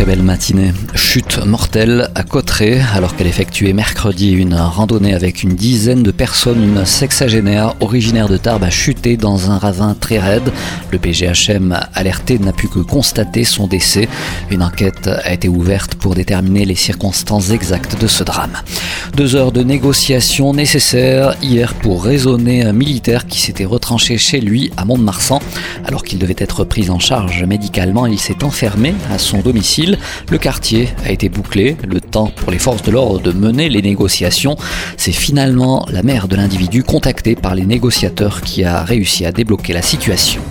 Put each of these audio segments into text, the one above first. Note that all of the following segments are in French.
Très belle matinée. Chute mortelle à Cotteret alors qu'elle effectuait mercredi une randonnée avec une dizaine de personnes. Une sexagénaire originaire de Tarbes a chuté dans un ravin très raide. Le PGHM alerté n'a pu que constater son décès. Une enquête a été ouverte pour déterminer les circonstances exactes de ce drame. Deux heures de négociations nécessaires hier pour raisonner un militaire qui s'était retranché chez lui à Mont-de-Marsan. Alors qu'il devait être pris en charge médicalement, il s'est enfermé à son domicile. Le quartier a été bouclé, le temps pour les forces de l'ordre de mener les négociations. C'est finalement la mère de l'individu contactée par les négociateurs qui a réussi à débloquer la situation.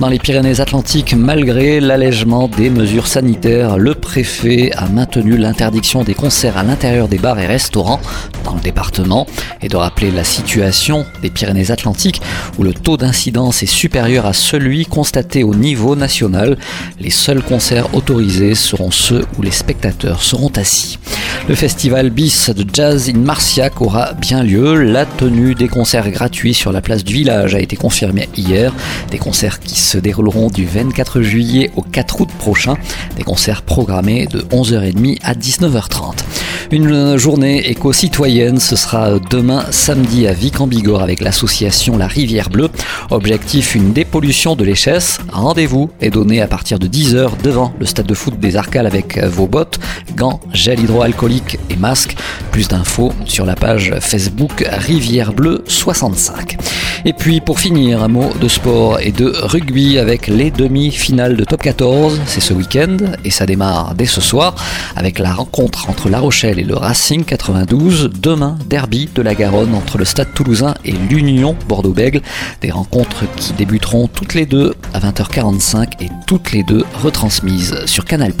Dans les Pyrénées-Atlantiques, malgré l'allègement des mesures sanitaires, le préfet a maintenu l'interdiction des concerts à l'intérieur des bars et restaurants dans le département et de rappeler la situation des Pyrénées-Atlantiques où le taux d'incidence est supérieur à celui constaté au niveau national. Les seuls concerts autorisés seront ceux où les spectateurs seront assis. Le festival BIS de Jazz in Marciac aura bien lieu. La tenue des concerts gratuits sur la place du village a été confirmée hier. Des concerts qui se dérouleront du 24 juillet au 4 août prochain. Des concerts programmés de 11h30 à 19h30. Une journée éco-citoyenne, ce sera demain samedi à Vic en Bigorre avec l'association La Rivière Bleue. Objectif une dépollution de l'échesse. Rendez-vous est donné à partir de 10h devant le stade de foot des Arcales avec vos bottes, gants, gel hydroalcoolique et masques. Plus d'infos sur la page Facebook Rivière Bleue 65. Et puis pour finir, un mot de sport et de rugby avec les demi-finales de top 14. C'est ce week-end et ça démarre dès ce soir avec la rencontre entre La Rochelle et le Racing 92. Demain, derby de la Garonne entre le Stade toulousain et l'Union Bordeaux-Bègle. Des rencontres qui débuteront toutes les deux à 20h45 et toutes les deux retransmises sur Canal+.